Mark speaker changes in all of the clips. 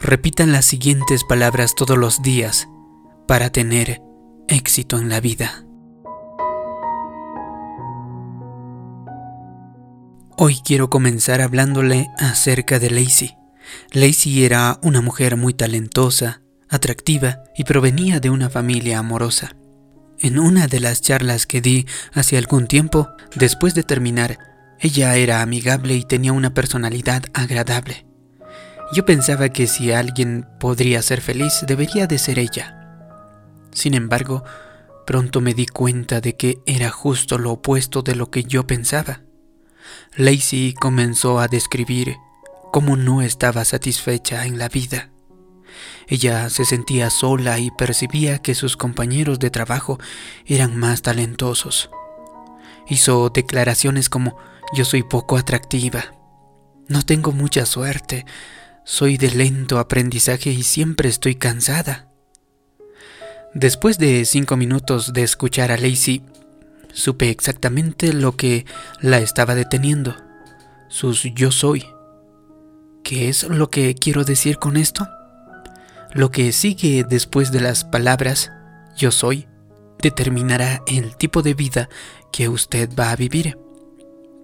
Speaker 1: Repitan las siguientes palabras todos los días para tener éxito en la vida. Hoy quiero comenzar hablándole acerca de Lacey. Lacey era una mujer muy talentosa, atractiva y provenía de una familia amorosa. En una de las charlas que di hace algún tiempo, después de terminar, ella era amigable y tenía una personalidad agradable. Yo pensaba que si alguien podría ser feliz, debería de ser ella. Sin embargo, pronto me di cuenta de que era justo lo opuesto de lo que yo pensaba. Lacey comenzó a describir cómo no estaba satisfecha en la vida. Ella se sentía sola y percibía que sus compañeros de trabajo eran más talentosos. Hizo declaraciones como yo soy poco atractiva, no tengo mucha suerte, soy de lento aprendizaje y siempre estoy cansada. Después de cinco minutos de escuchar a Lacey, Supe exactamente lo que la estaba deteniendo. Sus yo soy. ¿Qué es lo que quiero decir con esto? Lo que sigue después de las palabras yo soy determinará el tipo de vida que usted va a vivir.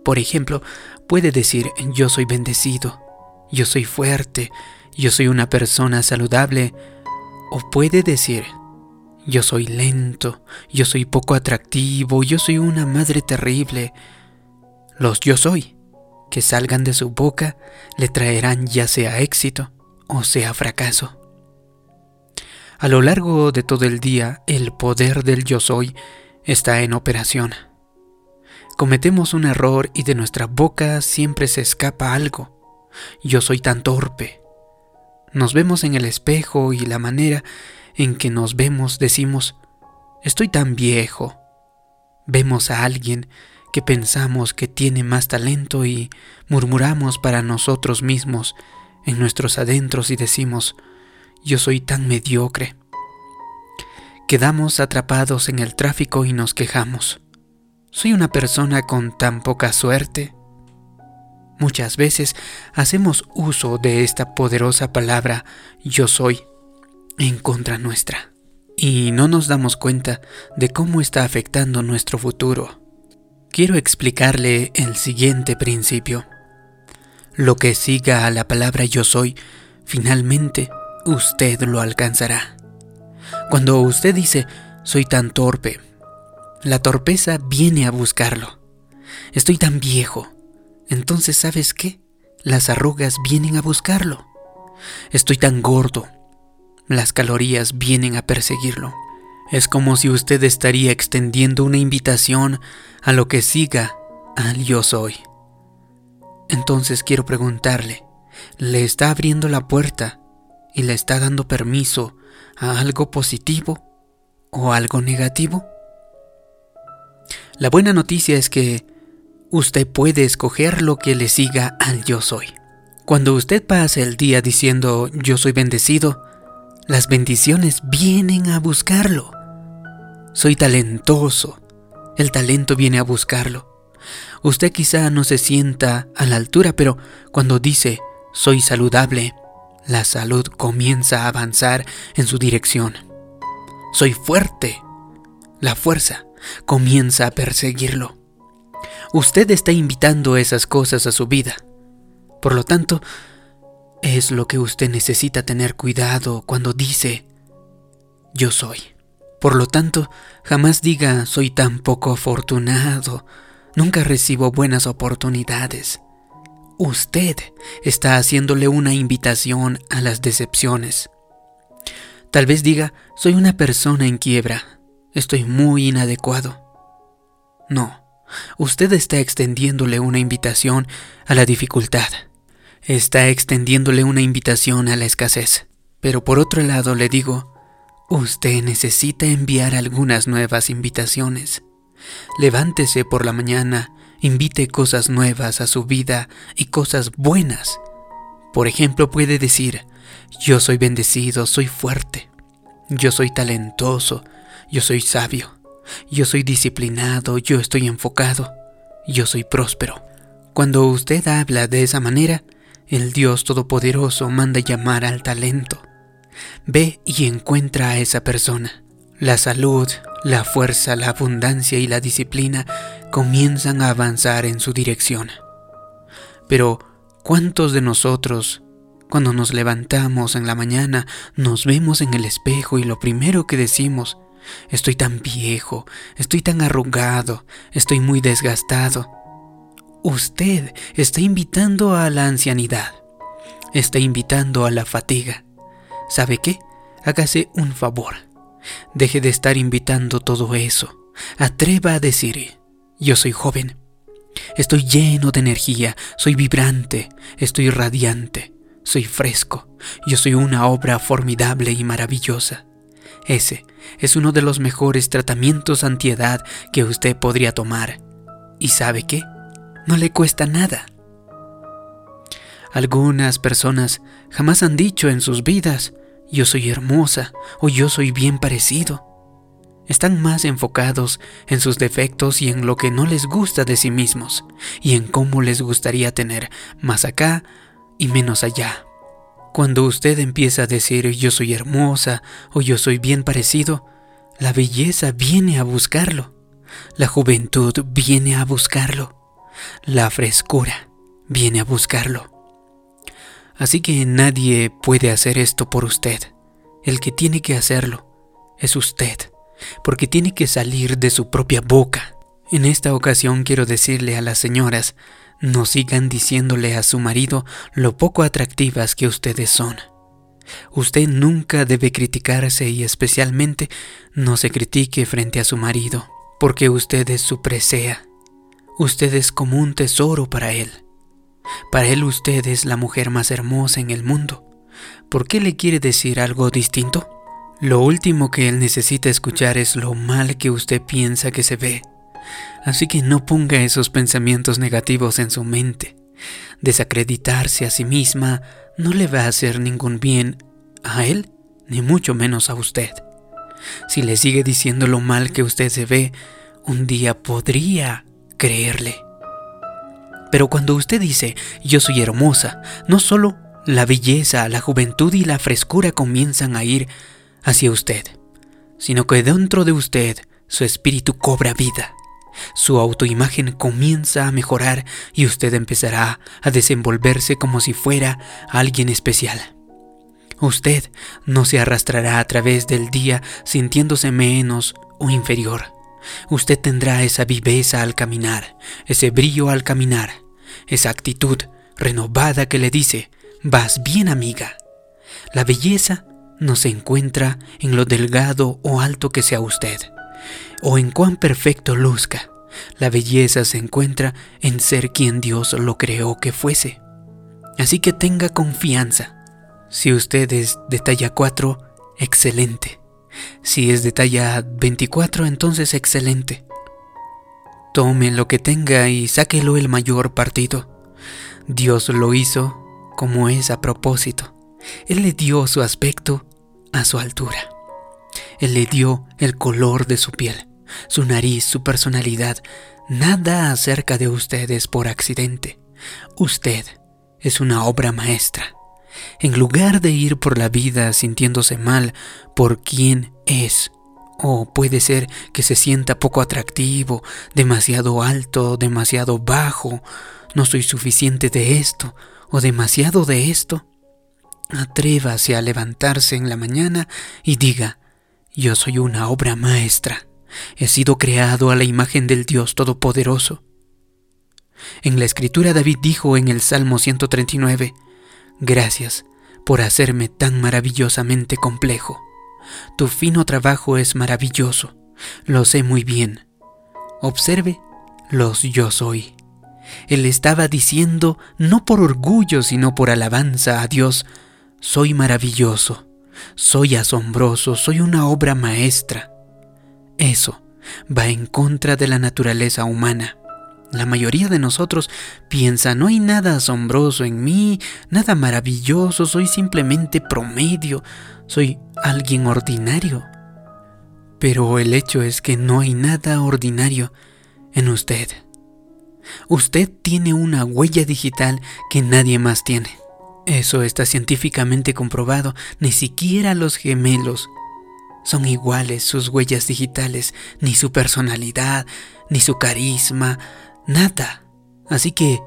Speaker 1: Por ejemplo, puede decir yo soy bendecido, yo soy fuerte, yo soy una persona saludable, o puede decir yo soy lento, yo soy poco atractivo, yo soy una madre terrible. Los yo soy que salgan de su boca le traerán ya sea éxito o sea fracaso. A lo largo de todo el día, el poder del yo soy está en operación. Cometemos un error y de nuestra boca siempre se escapa algo. Yo soy tan torpe. Nos vemos en el espejo y la manera en que nos vemos decimos, estoy tan viejo. Vemos a alguien que pensamos que tiene más talento y murmuramos para nosotros mismos en nuestros adentros y decimos, yo soy tan mediocre. Quedamos atrapados en el tráfico y nos quejamos. Soy una persona con tan poca suerte. Muchas veces hacemos uso de esta poderosa palabra yo soy en contra nuestra. Y no nos damos cuenta de cómo está afectando nuestro futuro. Quiero explicarle el siguiente principio. Lo que siga a la palabra yo soy, finalmente usted lo alcanzará. Cuando usted dice soy tan torpe, la torpeza viene a buscarlo. Estoy tan viejo. Entonces, ¿sabes qué? Las arrugas vienen a buscarlo. Estoy tan gordo las calorías vienen a perseguirlo. Es como si usted estaría extendiendo una invitación a lo que siga al yo soy. Entonces quiero preguntarle, ¿le está abriendo la puerta y le está dando permiso a algo positivo o algo negativo? La buena noticia es que usted puede escoger lo que le siga al yo soy. Cuando usted pasa el día diciendo yo soy bendecido, las bendiciones vienen a buscarlo. Soy talentoso. El talento viene a buscarlo. Usted quizá no se sienta a la altura, pero cuando dice soy saludable, la salud comienza a avanzar en su dirección. Soy fuerte. La fuerza comienza a perseguirlo. Usted está invitando esas cosas a su vida. Por lo tanto, es lo que usted necesita tener cuidado cuando dice yo soy. Por lo tanto, jamás diga soy tan poco afortunado, nunca recibo buenas oportunidades. Usted está haciéndole una invitación a las decepciones. Tal vez diga soy una persona en quiebra, estoy muy inadecuado. No, usted está extendiéndole una invitación a la dificultad está extendiéndole una invitación a la escasez. Pero por otro lado le digo, usted necesita enviar algunas nuevas invitaciones. Levántese por la mañana, invite cosas nuevas a su vida y cosas buenas. Por ejemplo, puede decir, yo soy bendecido, soy fuerte, yo soy talentoso, yo soy sabio, yo soy disciplinado, yo estoy enfocado, yo soy próspero. Cuando usted habla de esa manera, el Dios Todopoderoso manda llamar al talento. Ve y encuentra a esa persona. La salud, la fuerza, la abundancia y la disciplina comienzan a avanzar en su dirección. Pero, ¿cuántos de nosotros, cuando nos levantamos en la mañana, nos vemos en el espejo y lo primero que decimos, estoy tan viejo, estoy tan arrugado, estoy muy desgastado? Usted está invitando a la ancianidad, está invitando a la fatiga. ¿Sabe qué? Hágase un favor. Deje de estar invitando todo eso. Atreva a decir, yo soy joven, estoy lleno de energía, soy vibrante, estoy radiante, soy fresco, yo soy una obra formidable y maravillosa. Ese es uno de los mejores tratamientos antiedad que usted podría tomar. ¿Y sabe qué? No le cuesta nada. Algunas personas jamás han dicho en sus vidas, yo soy hermosa o yo soy bien parecido. Están más enfocados en sus defectos y en lo que no les gusta de sí mismos y en cómo les gustaría tener más acá y menos allá. Cuando usted empieza a decir yo soy hermosa o yo soy bien parecido, la belleza viene a buscarlo, la juventud viene a buscarlo, la frescura viene a buscarlo. Así que nadie puede hacer esto por usted. El que tiene que hacerlo es usted, porque tiene que salir de su propia boca. En esta ocasión quiero decirle a las señoras, no sigan diciéndole a su marido lo poco atractivas que ustedes son. Usted nunca debe criticarse y especialmente no se critique frente a su marido, porque usted es su presea. Usted es como un tesoro para él. Para él usted es la mujer más hermosa en el mundo. ¿Por qué le quiere decir algo distinto? Lo último que él necesita escuchar es lo mal que usted piensa que se ve. Así que no ponga esos pensamientos negativos en su mente. Desacreditarse a sí misma no le va a hacer ningún bien a él, ni mucho menos a usted. Si le sigue diciendo lo mal que usted se ve, un día podría creerle. Pero cuando usted dice, yo soy hermosa, no solo la belleza, la juventud y la frescura comienzan a ir hacia usted, sino que dentro de usted su espíritu cobra vida. Su autoimagen comienza a mejorar y usted empezará a desenvolverse como si fuera alguien especial. Usted no se arrastrará a través del día sintiéndose menos o inferior. Usted tendrá esa viveza al caminar, ese brillo al caminar, esa actitud renovada que le dice, vas bien amiga. La belleza no se encuentra en lo delgado o alto que sea usted, o en cuán perfecto luzca. La belleza se encuentra en ser quien Dios lo creó que fuese. Así que tenga confianza. Si usted es de talla 4, excelente. Si es de talla 24, entonces excelente. Tome lo que tenga y sáquelo el mayor partido. Dios lo hizo como es a propósito. Él le dio su aspecto a su altura. Él le dio el color de su piel, su nariz, su personalidad. Nada acerca de usted es por accidente. Usted es una obra maestra. En lugar de ir por la vida sintiéndose mal por quién es, o puede ser que se sienta poco atractivo, demasiado alto, demasiado bajo, no soy suficiente de esto, o demasiado de esto, atrévase a levantarse en la mañana y diga, yo soy una obra maestra, he sido creado a la imagen del Dios Todopoderoso. En la escritura David dijo en el Salmo 139, Gracias por hacerme tan maravillosamente complejo. Tu fino trabajo es maravilloso, lo sé muy bien. Observe los yo soy. Él estaba diciendo, no por orgullo, sino por alabanza a Dios, soy maravilloso, soy asombroso, soy una obra maestra. Eso va en contra de la naturaleza humana. La mayoría de nosotros piensa, no hay nada asombroso en mí, nada maravilloso, soy simplemente promedio, soy alguien ordinario. Pero el hecho es que no hay nada ordinario en usted. Usted tiene una huella digital que nadie más tiene. Eso está científicamente comprobado. Ni siquiera los gemelos son iguales sus huellas digitales, ni su personalidad, ni su carisma, nada. Así que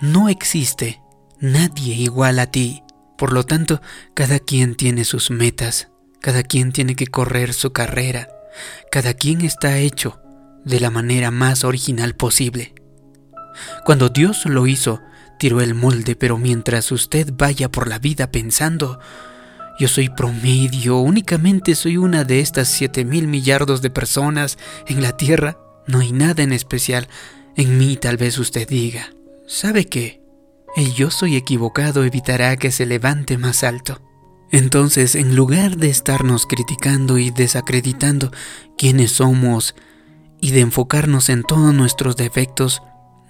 Speaker 1: no existe nadie igual a ti. Por lo tanto, cada quien tiene sus metas, cada quien tiene que correr su carrera, cada quien está hecho de la manera más original posible. Cuando Dios lo hizo, tiró el molde, pero mientras usted vaya por la vida pensando, yo soy promedio, únicamente soy una de estas siete mil millardos de personas en la Tierra, no hay nada en especial en mí, tal vez usted diga. ¿Sabe qué? El yo soy equivocado evitará que se levante más alto. Entonces, en lugar de estarnos criticando y desacreditando quiénes somos y de enfocarnos en todos nuestros defectos,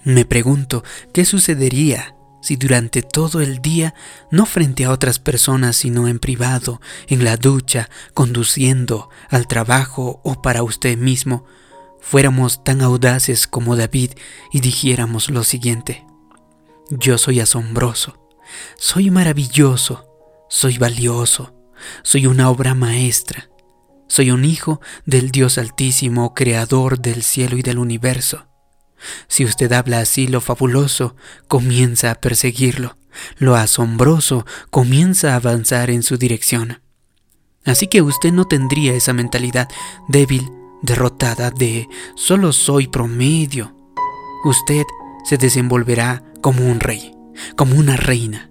Speaker 1: me pregunto qué sucedería si durante todo el día, no frente a otras personas, sino en privado, en la ducha, conduciendo al trabajo o para usted mismo, fuéramos tan audaces como David y dijéramos lo siguiente, yo soy asombroso, soy maravilloso, soy valioso, soy una obra maestra, soy un hijo del Dios Altísimo, creador del cielo y del universo. Si usted habla así, lo fabuloso comienza a perseguirlo, lo asombroso comienza a avanzar en su dirección. Así que usted no tendría esa mentalidad débil, derrotada de solo soy promedio. Usted se desenvolverá como un rey, como una reina,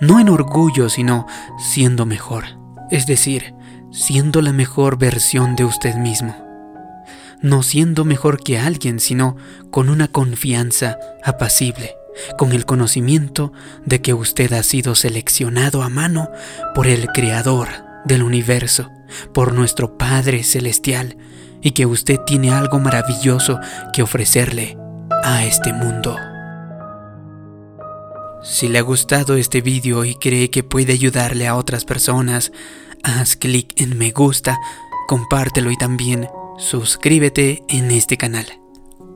Speaker 1: no en orgullo, sino siendo mejor, es decir, siendo la mejor versión de usted mismo. No siendo mejor que alguien, sino con una confianza apacible, con el conocimiento de que usted ha sido seleccionado a mano por el Creador del universo, por nuestro Padre Celestial, y que usted tiene algo maravilloso que ofrecerle a este mundo. Si le ha gustado este vídeo y cree que puede ayudarle a otras personas, haz clic en me gusta, compártelo y también suscríbete en este canal.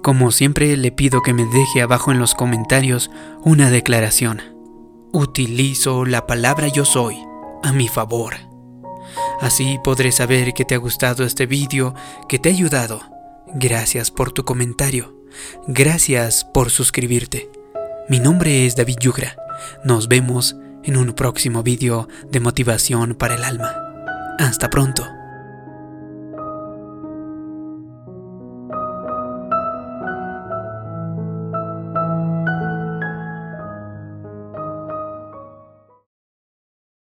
Speaker 1: Como siempre le pido que me deje abajo en los comentarios una declaración. Utilizo la palabra yo soy a mi favor. Así podré saber que te ha gustado este vídeo, que te ha ayudado. Gracias por tu comentario. Gracias por suscribirte. Mi nombre es David Yugra. Nos vemos en un próximo vídeo de motivación para el alma. Hasta pronto.